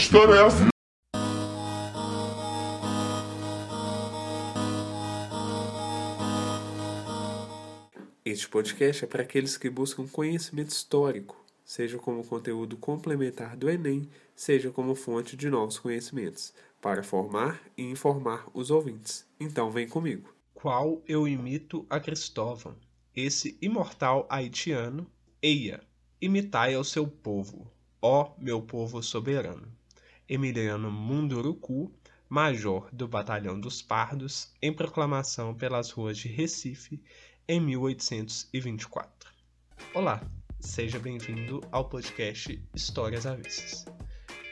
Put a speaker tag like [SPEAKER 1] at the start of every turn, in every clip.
[SPEAKER 1] história é essa?
[SPEAKER 2] Este podcast é para aqueles que buscam conhecimento histórico, seja como conteúdo complementar do Enem, seja como fonte de novos conhecimentos, para formar e informar os ouvintes. Então vem comigo.
[SPEAKER 3] Qual eu imito a Cristóvão, esse imortal haitiano, eia, imitai ao seu povo, ó meu povo soberano. Emiliano Munduruku, major do Batalhão dos Pardos, em proclamação pelas ruas de Recife, em 1824. Olá, seja bem-vindo ao podcast Histórias Avessas.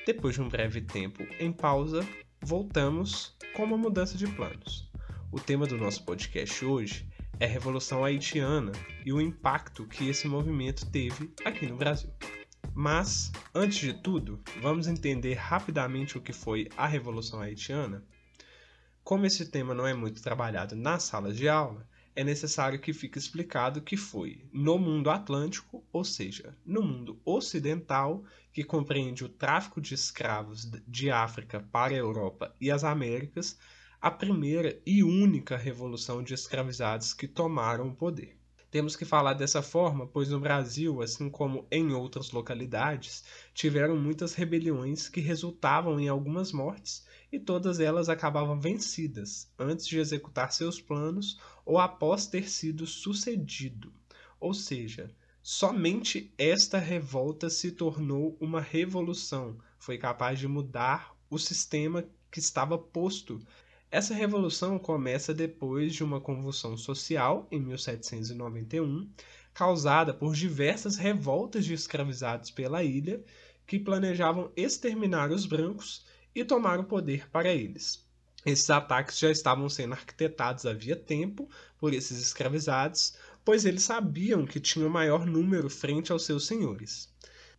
[SPEAKER 3] Depois de um breve tempo em pausa, voltamos com uma mudança de planos. O tema do nosso podcast hoje é a Revolução Haitiana e o impacto que esse movimento teve aqui no Brasil. Mas, antes de tudo, vamos entender rapidamente o que foi a Revolução Haitiana. Como esse tema não é muito trabalhado nas salas de aula, é necessário que fique explicado que foi no mundo atlântico, ou seja, no mundo ocidental, que compreende o tráfico de escravos de África para a Europa e as Américas, a primeira e única revolução de escravizados que tomaram o poder. Temos que falar dessa forma, pois no Brasil, assim como em outras localidades, tiveram muitas rebeliões que resultavam em algumas mortes e todas elas acabavam vencidas antes de executar seus planos ou após ter sido sucedido. Ou seja, somente esta revolta se tornou uma revolução, foi capaz de mudar o sistema que estava posto. Essa revolução começa depois de uma convulsão social em 1791, causada por diversas revoltas de escravizados pela ilha que planejavam exterminar os brancos e tomar o poder para eles. Esses ataques já estavam sendo arquitetados havia tempo por esses escravizados, pois eles sabiam que tinham maior número frente aos seus senhores.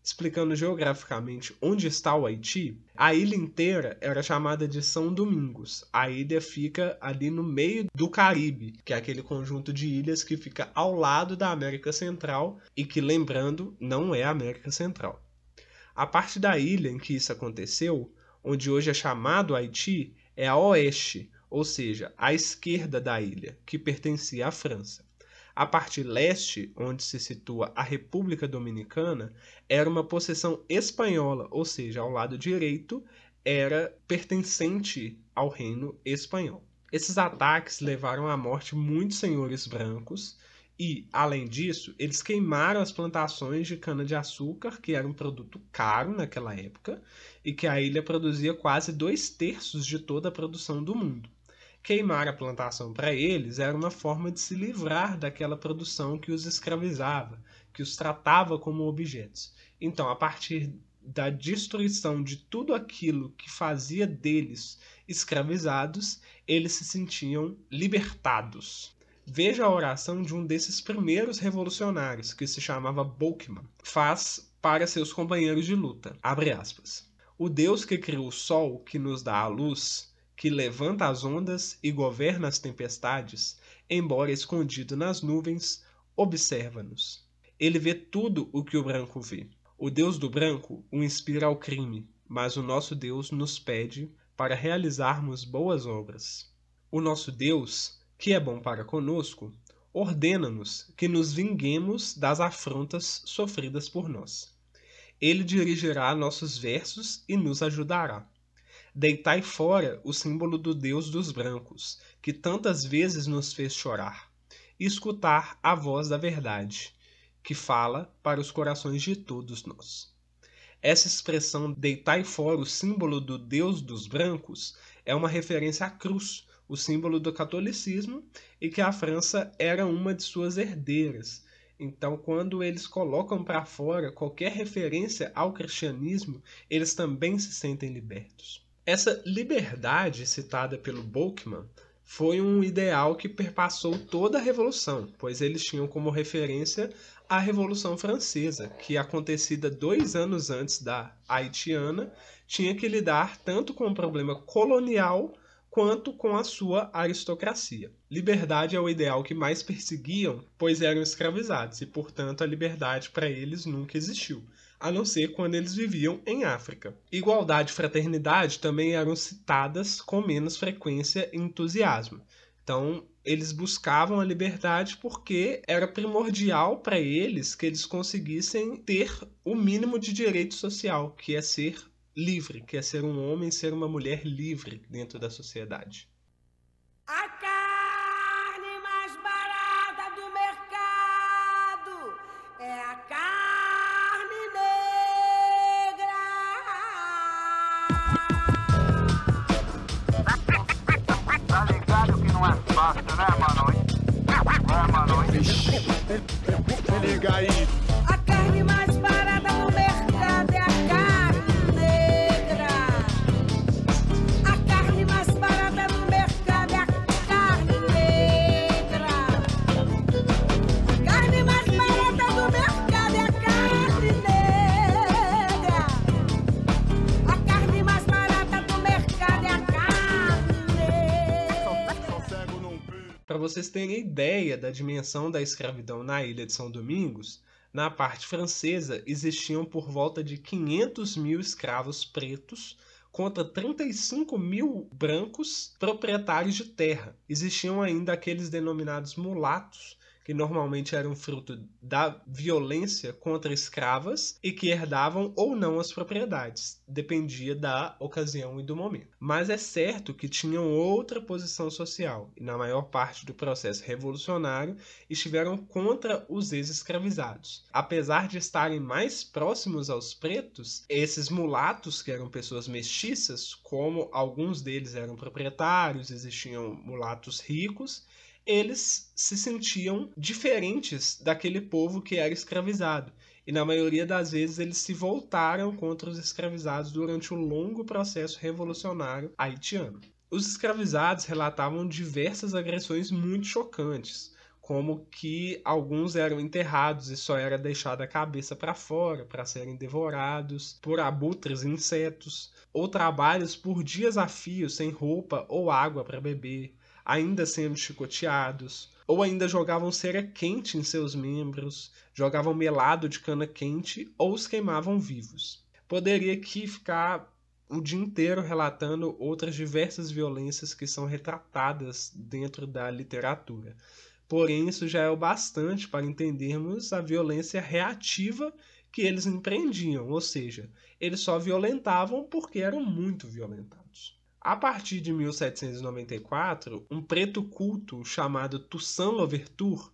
[SPEAKER 3] Explicando geograficamente onde está o Haiti, a ilha inteira era chamada de São Domingos. A ilha fica ali no meio do Caribe, que é aquele conjunto de ilhas que fica ao lado da América Central e que, lembrando, não é a América Central. A parte da ilha em que isso aconteceu onde hoje é chamado Haiti, é a oeste, ou seja, à esquerda da ilha, que pertencia à França. A parte leste, onde se situa a República Dominicana, era uma possessão espanhola, ou seja, ao lado direito era pertencente ao reino espanhol. Esses ataques levaram à morte muitos senhores brancos e, além disso, eles queimaram as plantações de cana-de-açúcar, que era um produto caro naquela época, e que a ilha produzia quase dois terços de toda a produção do mundo. Queimar a plantação para eles era uma forma de se livrar daquela produção que os escravizava, que os tratava como objetos. Então, a partir da destruição de tudo aquilo que fazia deles escravizados, eles se sentiam libertados. Veja a oração de um desses primeiros revolucionários, que se chamava Bolkman, faz para seus companheiros de luta. Abre aspas. O Deus que criou o sol, que nos dá a luz, que levanta as ondas e governa as tempestades, embora escondido nas nuvens, observa-nos. Ele vê tudo o que o branco vê. O Deus do branco o inspira ao crime, mas o nosso Deus nos pede para realizarmos boas obras. O nosso Deus que é bom para conosco, ordena-nos que nos vinguemos das afrontas sofridas por nós. Ele dirigirá nossos versos e nos ajudará. Deitai fora o símbolo do Deus dos brancos, que tantas vezes nos fez chorar, e escutar a voz da verdade, que fala para os corações de todos nós. Essa expressão deitai fora o símbolo do Deus dos brancos é uma referência à cruz, o símbolo do catolicismo, e que a França era uma de suas herdeiras. Então, quando eles colocam para fora qualquer referência ao cristianismo, eles também se sentem libertos. Essa liberdade citada pelo Bolkman foi um ideal que perpassou toda a Revolução, pois eles tinham como referência a Revolução Francesa, que acontecida dois anos antes da haitiana, tinha que lidar tanto com o problema colonial quanto com a sua aristocracia. Liberdade é o ideal que mais perseguiam, pois eram escravizados e, portanto, a liberdade para eles nunca existiu. A não ser quando eles viviam em África. Igualdade e fraternidade também eram citadas com menos frequência e entusiasmo. Então, eles buscavam a liberdade porque era primordial para eles que eles conseguissem ter o mínimo de direito social, que é ser livre, que é ser um homem, ser uma mulher livre dentro da sociedade.
[SPEAKER 1] Liga aí.
[SPEAKER 3] Vocês terem ideia da dimensão da escravidão na ilha de São Domingos, na parte francesa existiam por volta de 500 mil escravos pretos contra 35 mil brancos proprietários de terra. Existiam ainda aqueles denominados mulatos, que normalmente eram fruto da violência contra escravas e que herdavam ou não as propriedades, dependia da ocasião e do momento. Mas é certo que tinham outra posição social e, na maior parte do processo revolucionário, estiveram contra os ex-escravizados. Apesar de estarem mais próximos aos pretos, esses mulatos, que eram pessoas mestiças, como alguns deles eram proprietários, existiam mulatos ricos eles se sentiam diferentes daquele povo que era escravizado. E na maioria das vezes eles se voltaram contra os escravizados durante o longo processo revolucionário haitiano. Os escravizados relatavam diversas agressões muito chocantes, como que alguns eram enterrados e só era deixada a cabeça para fora para serem devorados por abutres e insetos, ou trabalhos por dias a fio sem roupa ou água para beber, ainda sendo chicoteados, ou ainda jogavam cera quente em seus membros, jogavam melado de cana quente ou os queimavam vivos. Poderia aqui ficar o dia inteiro relatando outras diversas violências que são retratadas dentro da literatura. Porém, isso já é o bastante para entendermos a violência reativa que eles empreendiam, ou seja, eles só violentavam porque eram muito violentados. A partir de 1794, um preto culto chamado Toussaint Louverture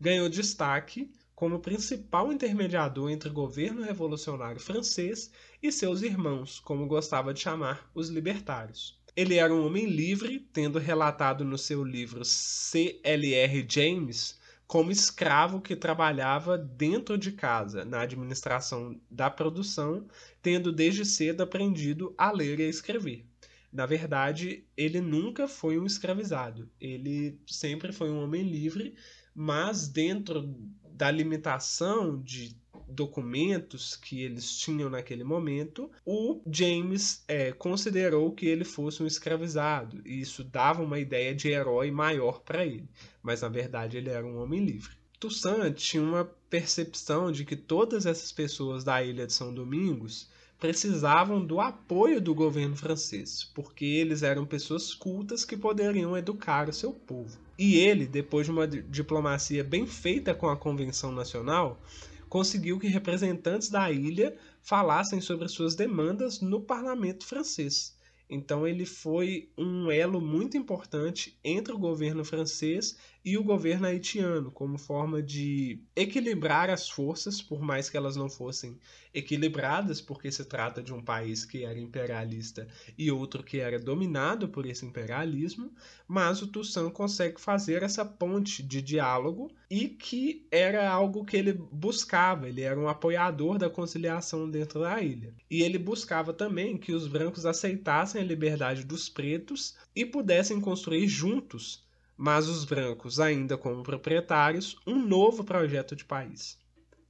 [SPEAKER 3] ganhou destaque como principal intermediador entre o governo revolucionário francês e seus irmãos, como gostava de chamar os libertários. Ele era um homem livre, tendo relatado no seu livro C.L.R. James como escravo que trabalhava dentro de casa, na administração da produção, tendo desde cedo aprendido a ler e a escrever. Na verdade, ele nunca foi um escravizado. Ele sempre foi um homem livre, mas dentro da limitação de documentos que eles tinham naquele momento, o James é, considerou que ele fosse um escravizado, e isso dava uma ideia de herói maior para ele, mas na verdade ele era um homem livre. Toussaint tinha uma percepção de que todas essas pessoas da ilha de São Domingos precisavam do apoio do governo francês, porque eles eram pessoas cultas que poderiam educar o seu povo. E ele, depois de uma diplomacia bem feita com a Convenção Nacional, conseguiu que representantes da ilha falassem sobre suas demandas no parlamento francês. Então ele foi um elo muito importante entre o governo francês e o governo haitiano, como forma de equilibrar as forças, por mais que elas não fossem equilibradas, porque se trata de um país que era imperialista e outro que era dominado por esse imperialismo, mas o Toussaint consegue fazer essa ponte de diálogo e que era algo que ele buscava, ele era um apoiador da conciliação dentro da ilha. E ele buscava também que os brancos aceitassem a liberdade dos pretos e pudessem construir juntos mas os brancos, ainda como proprietários, um novo projeto de país.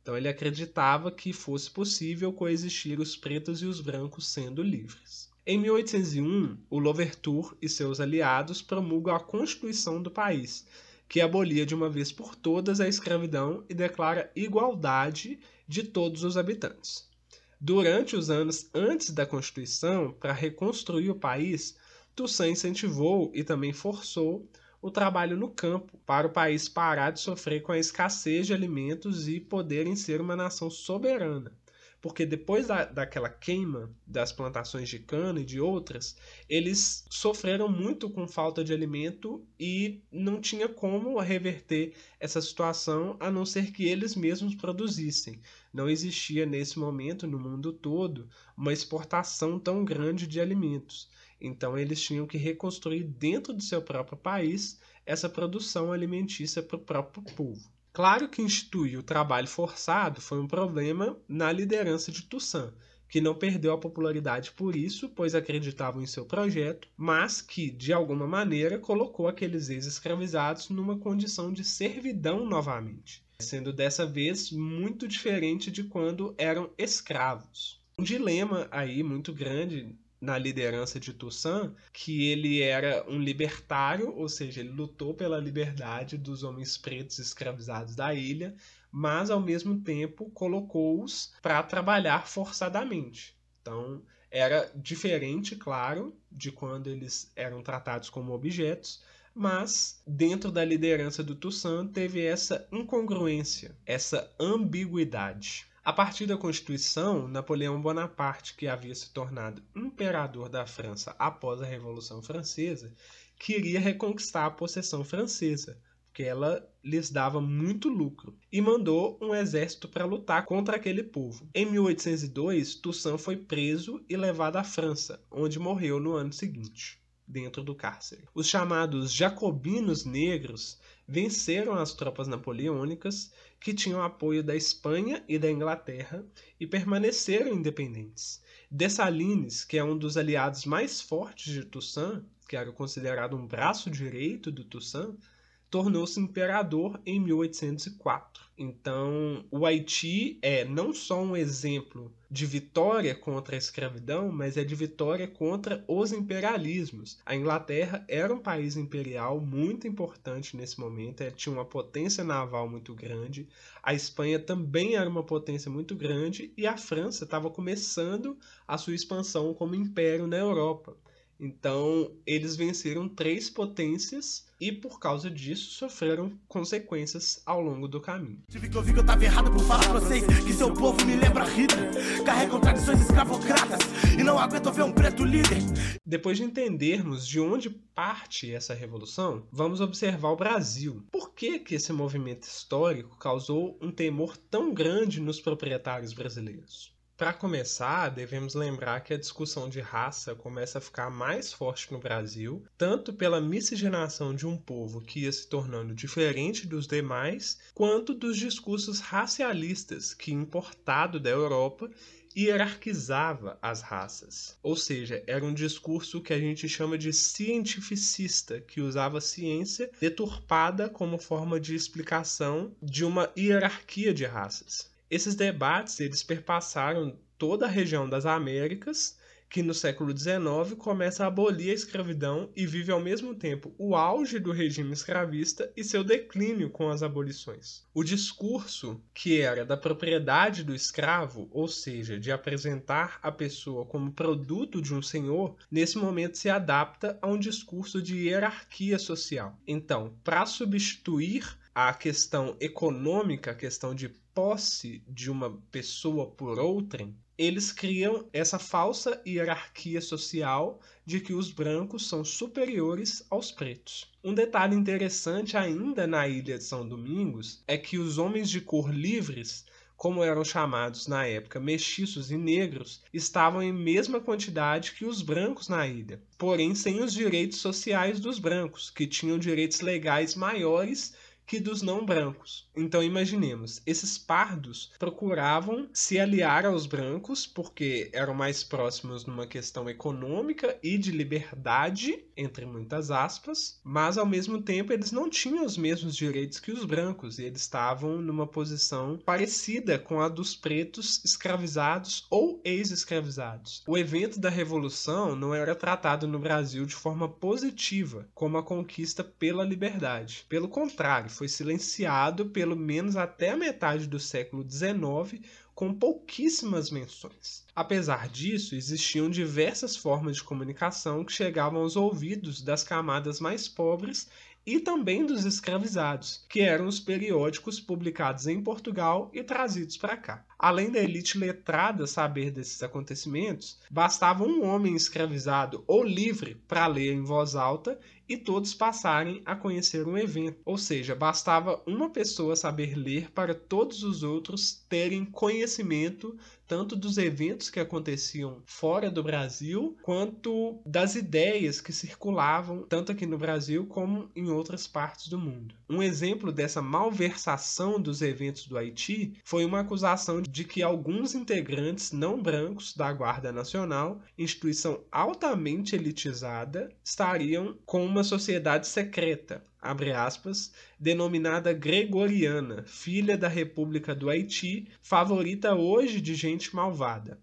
[SPEAKER 3] Então ele acreditava que fosse possível coexistir os pretos e os brancos sendo livres. Em 1801, o Louverture e seus aliados promulgam a Constituição do país, que abolia de uma vez por todas a escravidão e declara igualdade de todos os habitantes. Durante os anos antes da Constituição, para reconstruir o país, Toussaint incentivou e também forçou o trabalho no campo, para o país parar de sofrer com a escassez de alimentos e poderem ser uma nação soberana porque depois da, daquela queima das plantações de cana e de outras, eles sofreram muito com falta de alimento e não tinha como reverter essa situação a não ser que eles mesmos produzissem. Não existia nesse momento no mundo todo uma exportação tão grande de alimentos. Então eles tinham que reconstruir dentro do seu próprio país essa produção alimentícia para o próprio povo. Claro que instituir o trabalho forçado foi um problema na liderança de Toussaint, que não perdeu a popularidade por isso, pois acreditavam em seu projeto, mas que, de alguma maneira, colocou aqueles ex-escravizados numa condição de servidão novamente, sendo dessa vez muito diferente de quando eram escravos. Um dilema aí muito grande na liderança de Toussaint que ele era um libertário, ou seja, ele lutou pela liberdade dos homens pretos escravizados da ilha, mas ao mesmo tempo colocou-os para trabalhar forçadamente. Então, era diferente, claro, de quando eles eram tratados como objetos, mas dentro da liderança do Toussaint teve essa incongruência, essa ambiguidade. A partir da Constituição, Napoleão Bonaparte, que havia se tornado imperador da França após a Revolução Francesa, queria reconquistar a possessão francesa, porque ela lhes dava muito lucro, e mandou um exército para lutar contra aquele povo. Em 1802, Toussaint foi preso e levado à França, onde morreu no ano seguinte, dentro do cárcere. Os chamados jacobinos negros venceram as tropas napoleônicas que tinham apoio da Espanha e da Inglaterra e permaneceram independentes. Dessalines, que é um dos aliados mais fortes de Toussaint, que era considerado um braço direito do Toussaint, tornou-se imperador em 1804. Então, o Haiti é não só um exemplo de vitória contra a escravidão, mas é de vitória contra os imperialismos. A Inglaterra era um país imperial muito importante nesse momento, tinha uma potência naval muito grande. A Espanha também era uma potência muito grande e a França estava começando a sua expansão como império na Europa. Então, eles venceram três potências e, por causa disso, sofreram consequências ao longo do caminho.
[SPEAKER 4] Tive que ouvir que eu tava errado por falar pra vocês que seu povo me lembra Hitler. Carregam tradições escravocratas e não aguento ver um preto líder.
[SPEAKER 3] Depois de entendermos de onde parte essa revolução, vamos observar o Brasil. Por que, que esse movimento histórico causou um temor tão grande nos proprietários brasileiros? Para começar, devemos lembrar que a discussão de raça começa a ficar mais forte no Brasil, tanto pela miscigenação de um povo que ia se tornando diferente dos demais, quanto dos discursos racialistas que, importado da Europa, hierarquizava as raças. Ou seja, era um discurso que a gente chama de cientificista, que usava ciência deturpada como forma de explicação de uma hierarquia de raças. Esses debates eles perpassaram toda a região das Américas, que no século XIX começa a abolir a escravidão e vive ao mesmo tempo o auge do regime escravista e seu declínio com as abolições. O discurso, que era da propriedade do escravo, ou seja, de apresentar a pessoa como produto de um senhor, nesse momento se adapta a um discurso de hierarquia social. Então, para substituir a questão econômica, a questão de posse de uma pessoa por outrem, eles criam essa falsa hierarquia social de que os brancos são superiores aos pretos. Um detalhe interessante ainda na ilha de São Domingos é que os homens de cor livres, como eram chamados na época mestiços e negros, estavam em mesma quantidade que os brancos na ilha, porém sem os direitos sociais dos brancos, que tinham direitos legais maiores que dos não brancos. Então imaginemos, esses pardos procuravam se aliar aos brancos porque eram mais próximos numa questão econômica e de liberdade, entre muitas aspas, mas ao mesmo tempo eles não tinham os mesmos direitos que os brancos e eles estavam numa posição parecida com a dos pretos escravizados ou ex-escravizados. O evento da revolução não era tratado no Brasil de forma positiva, como a conquista pela liberdade. Pelo contrário, foi silenciado pelo menos até a metade do século XIX com pouquíssimas menções. Apesar disso, existiam diversas formas de comunicação que chegavam aos ouvidos das camadas mais pobres e também dos escravizados, que eram os periódicos publicados em Portugal e trazidos para cá. Além da elite letrada saber desses acontecimentos, bastava um homem escravizado ou livre para ler em voz alta e todos passarem a conhecer um evento. Ou seja, bastava uma pessoa saber ler para todos os outros terem conhecimento tanto dos eventos que aconteciam fora do Brasil, quanto das ideias que circulavam tanto aqui no Brasil como em outras partes do mundo. Um exemplo dessa malversação dos eventos do Haiti foi uma acusação de que alguns integrantes não brancos da Guarda Nacional, instituição altamente elitizada, estariam com uma sociedade secreta, aspas, denominada Gregoriana, filha da República do Haiti, favorita hoje de gente malvada.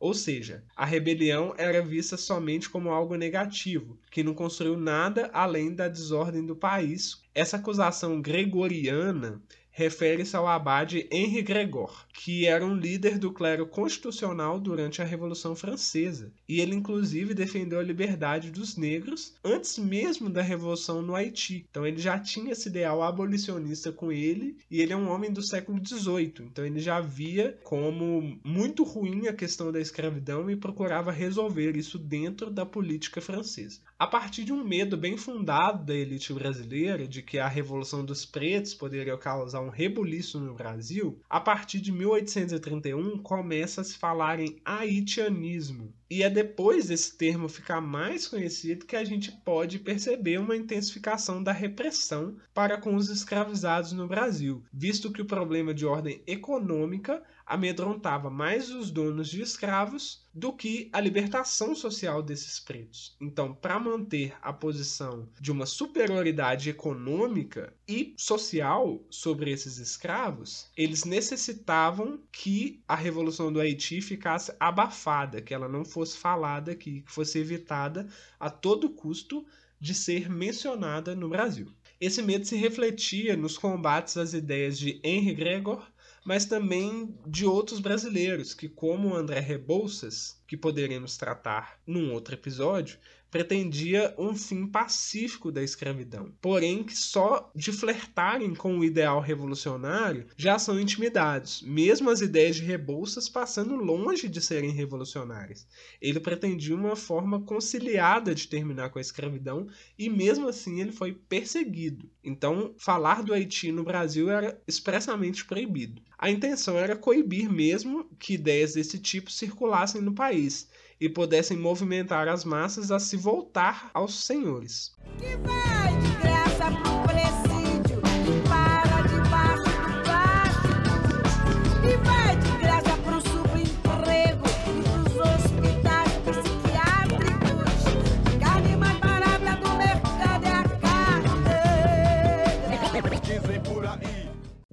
[SPEAKER 3] Ou seja, a rebelião era vista somente como algo negativo, que não construiu nada além da desordem do país. Essa acusação gregoriana refere-se ao abade Henri Gregor, que era um líder do clero constitucional durante a Revolução Francesa, e ele inclusive defendeu a liberdade dos negros antes mesmo da revolução no Haiti. Então ele já tinha esse ideal abolicionista com ele, e ele é um homem do século XVIII, então ele já via como muito ruim a questão da escravidão e procurava resolver isso dentro da política francesa. A partir de um medo bem fundado da elite brasileira de que a Revolução dos Pretos poderia causar um rebuliço no Brasil, a partir de 1831 começa a se falar em haitianismo. E é depois desse termo ficar mais conhecido que a gente pode perceber uma intensificação da repressão para com os escravizados no Brasil, visto que o problema de ordem econômica amedrontava mais os donos de escravos do que a libertação social desses pretos. Então, para manter a posição de uma superioridade econômica e social sobre esses escravos, eles necessitavam que a Revolução do Haiti ficasse abafada, que ela não fosse falada aqui, que fosse evitada a todo custo de ser mencionada no Brasil. Esse medo se refletia nos combates às ideias de Henry Gregor mas também de outros brasileiros que, como André Rebouças, que poderemos tratar num outro episódio, pretendia um fim pacífico da escravidão, porém que só de flertarem com o ideal revolucionário já são intimidados, mesmo as ideias de Rebouças passando longe de serem revolucionárias. Ele pretendia uma forma conciliada de terminar com a escravidão e mesmo assim ele foi perseguido. Então, falar do Haiti no Brasil era expressamente proibido. A intenção era coibir mesmo que ideias desse tipo circulassem no país e pudessem movimentar as massas a se voltar aos senhores. Que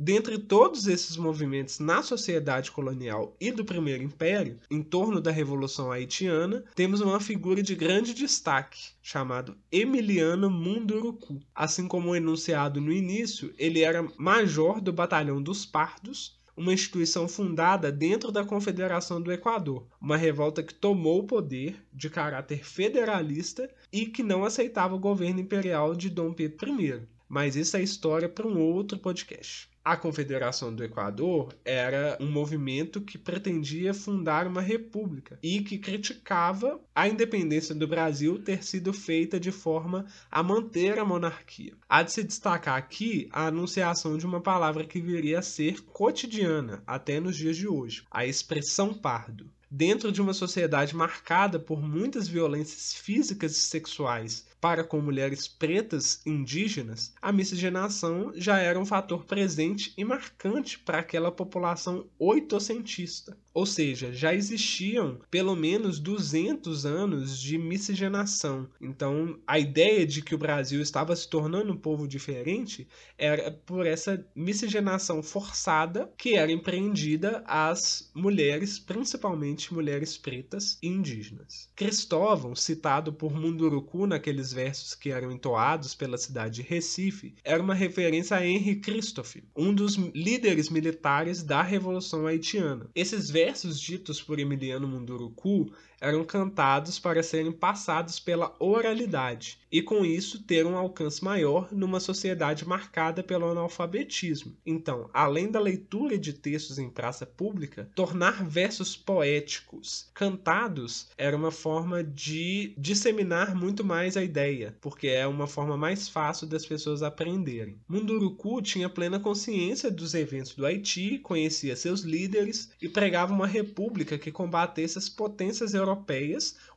[SPEAKER 3] Dentre todos esses movimentos na sociedade colonial e do Primeiro Império, em torno da Revolução Haitiana, temos uma figura de grande destaque, chamado Emiliano Munduruku. Assim como enunciado no início, ele era major do Batalhão dos Pardos, uma instituição fundada dentro da Confederação do Equador, uma revolta que tomou o poder de caráter federalista e que não aceitava o governo imperial de Dom Pedro I. Mas isso é história para um outro podcast. A Confederação do Equador era um movimento que pretendia fundar uma república e que criticava a independência do Brasil ter sido feita de forma a manter a monarquia. Há de se destacar aqui a anunciação de uma palavra que viria a ser cotidiana até nos dias de hoje: a expressão pardo dentro de uma sociedade marcada por muitas violências físicas e sexuais para com mulheres pretas indígenas, a miscigenação já era um fator presente e marcante para aquela população oitocentista. Ou seja, já existiam pelo menos 200 anos de miscigenação. Então, a ideia de que o Brasil estava se tornando um povo diferente era por essa miscigenação forçada que era empreendida às mulheres, principalmente mulheres pretas e indígenas. Cristóvão, citado por Munduruku naqueles versos que eram entoados pela cidade de Recife era uma referência a Henry Christophe, um dos líderes militares da Revolução Haitiana. Esses versos ditos por Emiliano Munduruku eram cantados para serem passados pela oralidade e com isso ter um alcance maior numa sociedade marcada pelo analfabetismo. Então, além da leitura de textos em praça pública, tornar versos poéticos cantados era uma forma de disseminar muito mais a ideia, porque é uma forma mais fácil das pessoas aprenderem. Munduruku tinha plena consciência dos eventos do Haiti, conhecia seus líderes e pregava uma república que combatesse as potências europeias,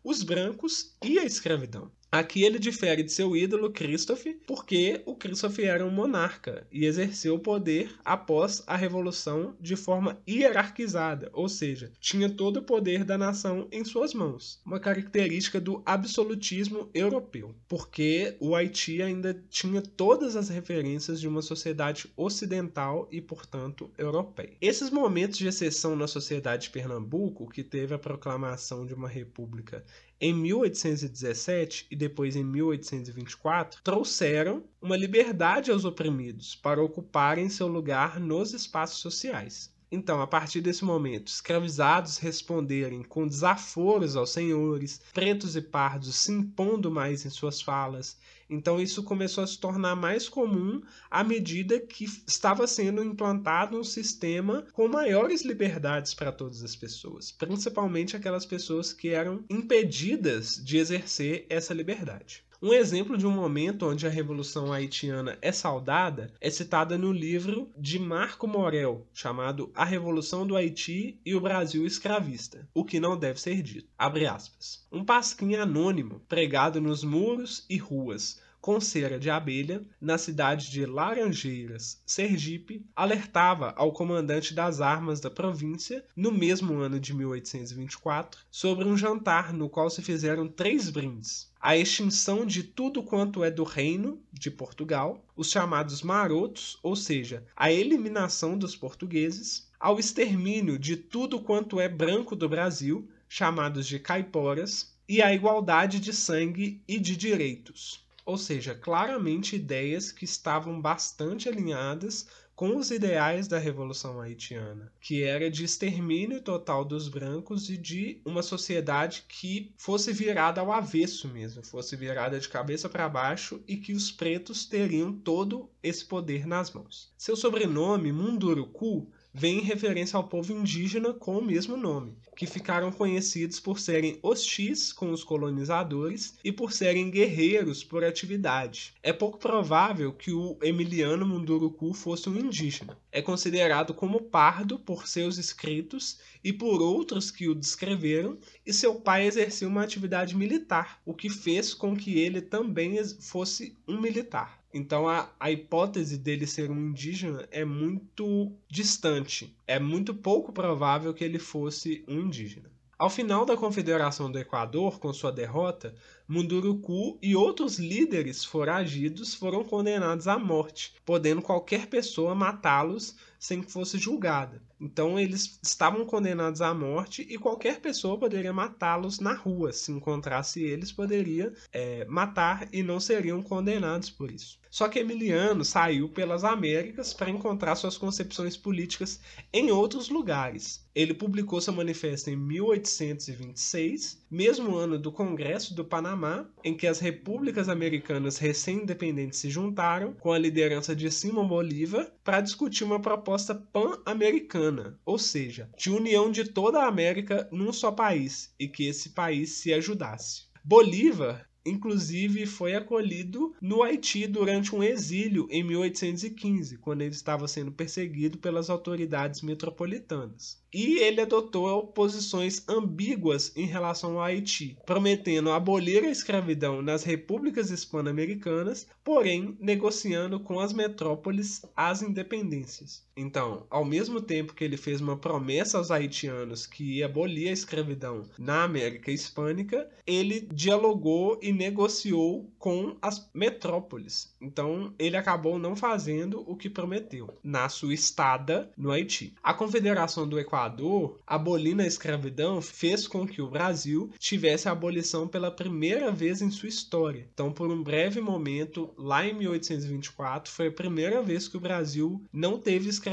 [SPEAKER 3] os brancos e a escravidão. Aqui ele difere de seu ídolo Christophe, porque o Christophe era um monarca e exerceu o poder após a revolução de forma hierarquizada, ou seja, tinha todo o poder da nação em suas mãos, uma característica do absolutismo europeu, porque o Haiti ainda tinha todas as referências de uma sociedade ocidental e, portanto, europeia. Esses momentos de exceção na sociedade de Pernambuco, que teve a proclamação de uma república em 1817 e depois em 1824, trouxeram uma liberdade aos oprimidos para ocuparem seu lugar nos espaços sociais. Então, a partir desse momento, escravizados responderem com desaforos aos senhores, pretos e pardos se impondo mais em suas falas. Então, isso começou a se tornar mais comum à medida que estava sendo implantado um sistema com maiores liberdades para todas as pessoas, principalmente aquelas pessoas que eram impedidas de exercer essa liberdade. Um exemplo de um momento onde a Revolução Haitiana é saudada é citada no livro de Marco Morel, chamado A Revolução do Haiti e o Brasil Escravista, o que não deve ser dito. Abre aspas. Um pasquim anônimo pregado nos muros e ruas com cera de abelha, na cidade de Laranjeiras, Sergipe, alertava ao comandante das armas da província, no mesmo ano de 1824, sobre um jantar no qual se fizeram três brindes. A extinção de tudo quanto é do reino de Portugal, os chamados marotos, ou seja, a eliminação dos portugueses, ao extermínio de tudo quanto é branco do Brasil, chamados de caiporas, e a igualdade de sangue e de direitos ou seja, claramente ideias que estavam bastante alinhadas com os ideais da Revolução Haitiana, que era de extermínio total dos brancos e de uma sociedade que fosse virada ao avesso mesmo, fosse virada de cabeça para baixo e que os pretos teriam todo esse poder nas mãos. Seu sobrenome, Munduruku, vem em referência ao povo indígena com o mesmo nome, que ficaram conhecidos por serem hostis com os colonizadores e por serem guerreiros por atividade. É pouco provável que o Emiliano Munduruku fosse um indígena. É considerado como pardo por seus escritos e por outros que o descreveram, e seu pai exercia uma atividade militar, o que fez com que ele também fosse um militar. Então a, a hipótese dele ser um indígena é muito distante. É muito pouco provável que ele fosse um indígena. Ao final da Confederação do Equador, com sua derrota, Munduruku e outros líderes foragidos foram condenados à morte, podendo qualquer pessoa matá-los sem que fosse julgada. Então eles estavam condenados à morte e qualquer pessoa poderia matá-los na rua. Se encontrasse eles, poderia é, matar e não seriam condenados por isso. Só que Emiliano saiu pelas Américas para encontrar suas concepções políticas em outros lugares. Ele publicou seu manifesto em 1826, mesmo ano do Congresso do Panamá, em que as repúblicas americanas recém-independentes se juntaram, com a liderança de Simão Bolívar, para discutir uma proposta pan-americana, ou seja, de união de toda a América num só país e que esse país se ajudasse. Bolívar inclusive foi acolhido no Haiti durante um exílio em 1815, quando ele estava sendo perseguido pelas autoridades metropolitanas e ele adotou posições ambíguas em relação ao Haiti, prometendo abolir a escravidão nas repúblicas hispano-americanas, porém negociando com as metrópoles as independências. Então, ao mesmo tempo que ele fez uma promessa aos haitianos que ia abolir a escravidão na América Hispânica, ele dialogou e negociou com as metrópoles. Então, ele acabou não fazendo o que prometeu na sua estada no Haiti. A Confederação do Equador abolindo a escravidão, fez com que o Brasil tivesse a abolição pela primeira vez em sua história. Então, por um breve momento, lá em 1824, foi a primeira vez que o Brasil não teve escravidão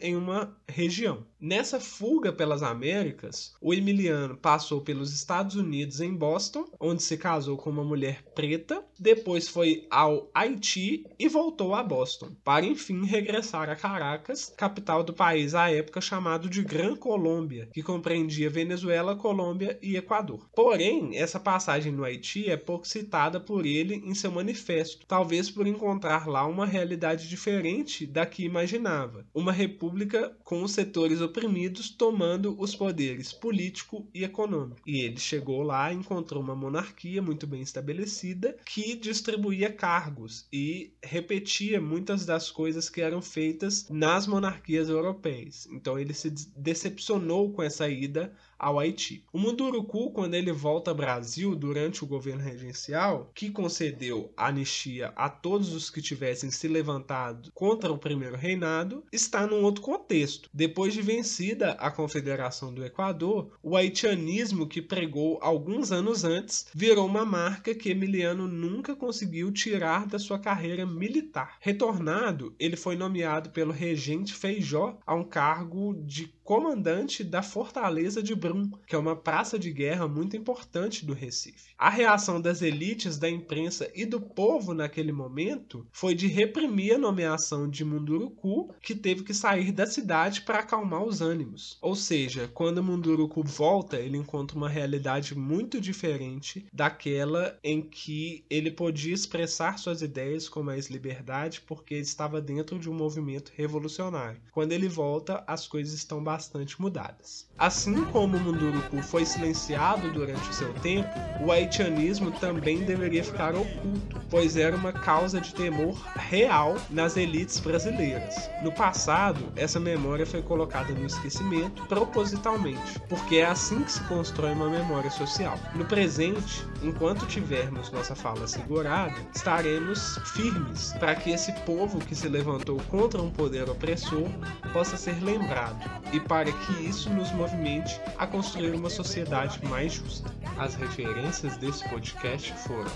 [SPEAKER 3] em uma região. Nessa fuga pelas Américas, o Emiliano passou pelos Estados Unidos em Boston, onde se casou com uma mulher preta, depois foi ao Haiti e voltou a Boston, para enfim regressar a Caracas, capital do país à época chamado de Gran Colômbia, que compreendia Venezuela, Colômbia e Equador. Porém, essa passagem no Haiti é pouco citada por ele em seu manifesto, talvez por encontrar lá uma realidade diferente da que imaginava, uma república com os setores oprimidos tomando os poderes político e econômico. E ele chegou lá e encontrou uma monarquia muito bem estabelecida que distribuía cargos e repetia muitas das coisas que eram feitas nas monarquias europeias. Então ele se decepcionou com essa ida ao Haiti. O Munduruku, quando ele volta ao Brasil durante o governo regencial, que concedeu anistia a todos os que tivessem se levantado contra o primeiro reinado, está num outro contexto. Depois de vencida a Confederação do Equador, o haitianismo que pregou alguns anos antes virou uma marca que Emiliano nunca conseguiu tirar da sua carreira militar. Retornado, ele foi nomeado pelo regente Feijó a um cargo de comandante da fortaleza de Brum, que é uma praça de guerra muito importante do Recife. A reação das elites da imprensa e do povo naquele momento foi de reprimir a nomeação de Munduruku, que teve que sair da cidade para acalmar os ânimos. Ou seja, quando Munduruku volta, ele encontra uma realidade muito diferente daquela em que ele podia expressar suas ideias com mais liberdade porque estava dentro de um movimento revolucionário. Quando ele volta, as coisas estão bastante bastante mudadas. Assim como o Munduruku foi silenciado durante o seu tempo, o haitianismo também deveria ficar oculto, pois era uma causa de temor real nas elites brasileiras. No passado, essa memória foi colocada no esquecimento propositalmente, porque é assim que se constrói uma memória social. No presente, enquanto tivermos nossa fala segurada, estaremos firmes para que esse povo que se levantou contra um poder opressor possa ser lembrado e para que isso nos movimente a construir uma sociedade mais justa. As referências desse podcast foram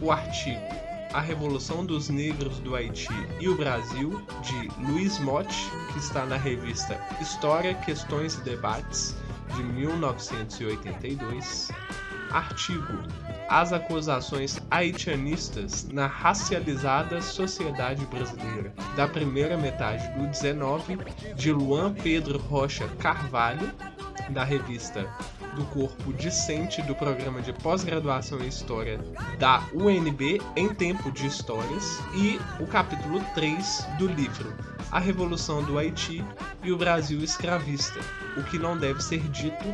[SPEAKER 3] o artigo A Revolução dos Negros do Haiti e o Brasil, de Luiz Motti, que está na revista História, Questões e Debates, de 1982. Artigo As acusações haitianistas na racializada sociedade brasileira, da primeira metade do 19, de Luan Pedro Rocha Carvalho, da revista do corpo discente do programa de pós-graduação em História da UNB em Tempo de Histórias, e o capítulo 3 do livro A Revolução do Haiti e o Brasil Escravista, o que não deve ser dito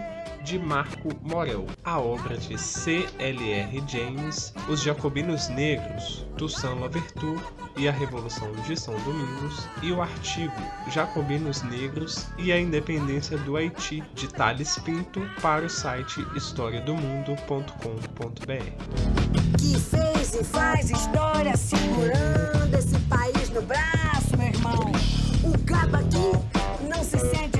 [SPEAKER 3] de Marco Morel, a obra de C.L.R. James, Os Jacobinos Negros, Toussaint Louverture e a Revolução de São Domingos, e o artigo Jacobinos Negros e a Independência do Haiti, de Thales Pinto, para o site historiadomundo.com.br.
[SPEAKER 5] Que fez e faz história segurando esse país no braço, meu irmão. O cabo aqui não se sente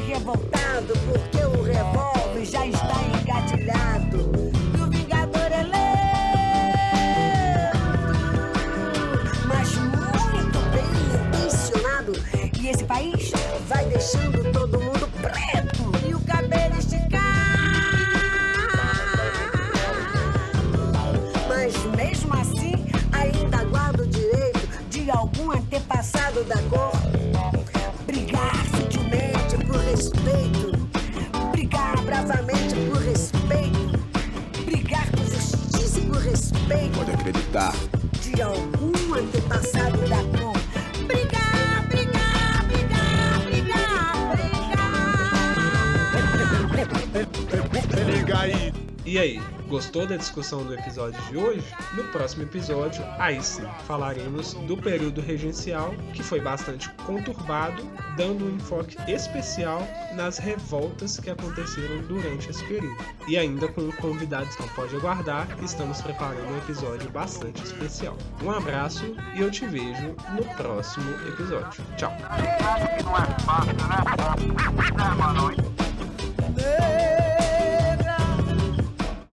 [SPEAKER 5] E
[SPEAKER 1] aí,
[SPEAKER 3] gostou da discussão do episódio de hoje? No próximo episódio, aí sim, falaremos do período regencial, que foi bastante conturbado, dando um enfoque especial nas revoltas que aconteceram durante esse período. E ainda com um convidado, então pode aguardar, estamos preparando um episódio bastante especial. Um abraço e eu te vejo no próximo episódio. Tchau!